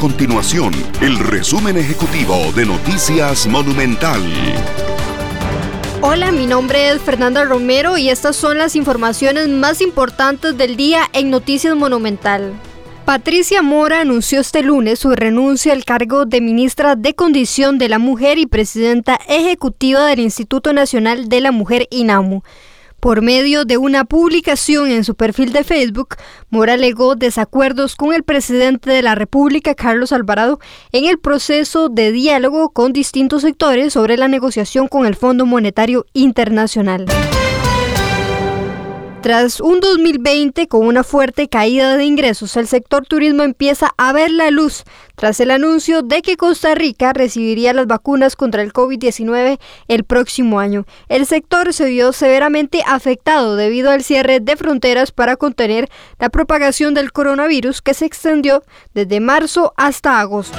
continuación el resumen ejecutivo de Noticias Monumental. Hola, mi nombre es Fernanda Romero y estas son las informaciones más importantes del día en Noticias Monumental. Patricia Mora anunció este lunes su renuncia al cargo de ministra de Condición de la Mujer y presidenta ejecutiva del Instituto Nacional de la Mujer INAMU. Por medio de una publicación en su perfil de Facebook, Mora alegó desacuerdos con el presidente de la República, Carlos Alvarado, en el proceso de diálogo con distintos sectores sobre la negociación con el Fondo Monetario Internacional. Tras un 2020 con una fuerte caída de ingresos, el sector turismo empieza a ver la luz tras el anuncio de que Costa Rica recibiría las vacunas contra el COVID-19 el próximo año. El sector se vio severamente afectado debido al cierre de fronteras para contener la propagación del coronavirus que se extendió desde marzo hasta agosto.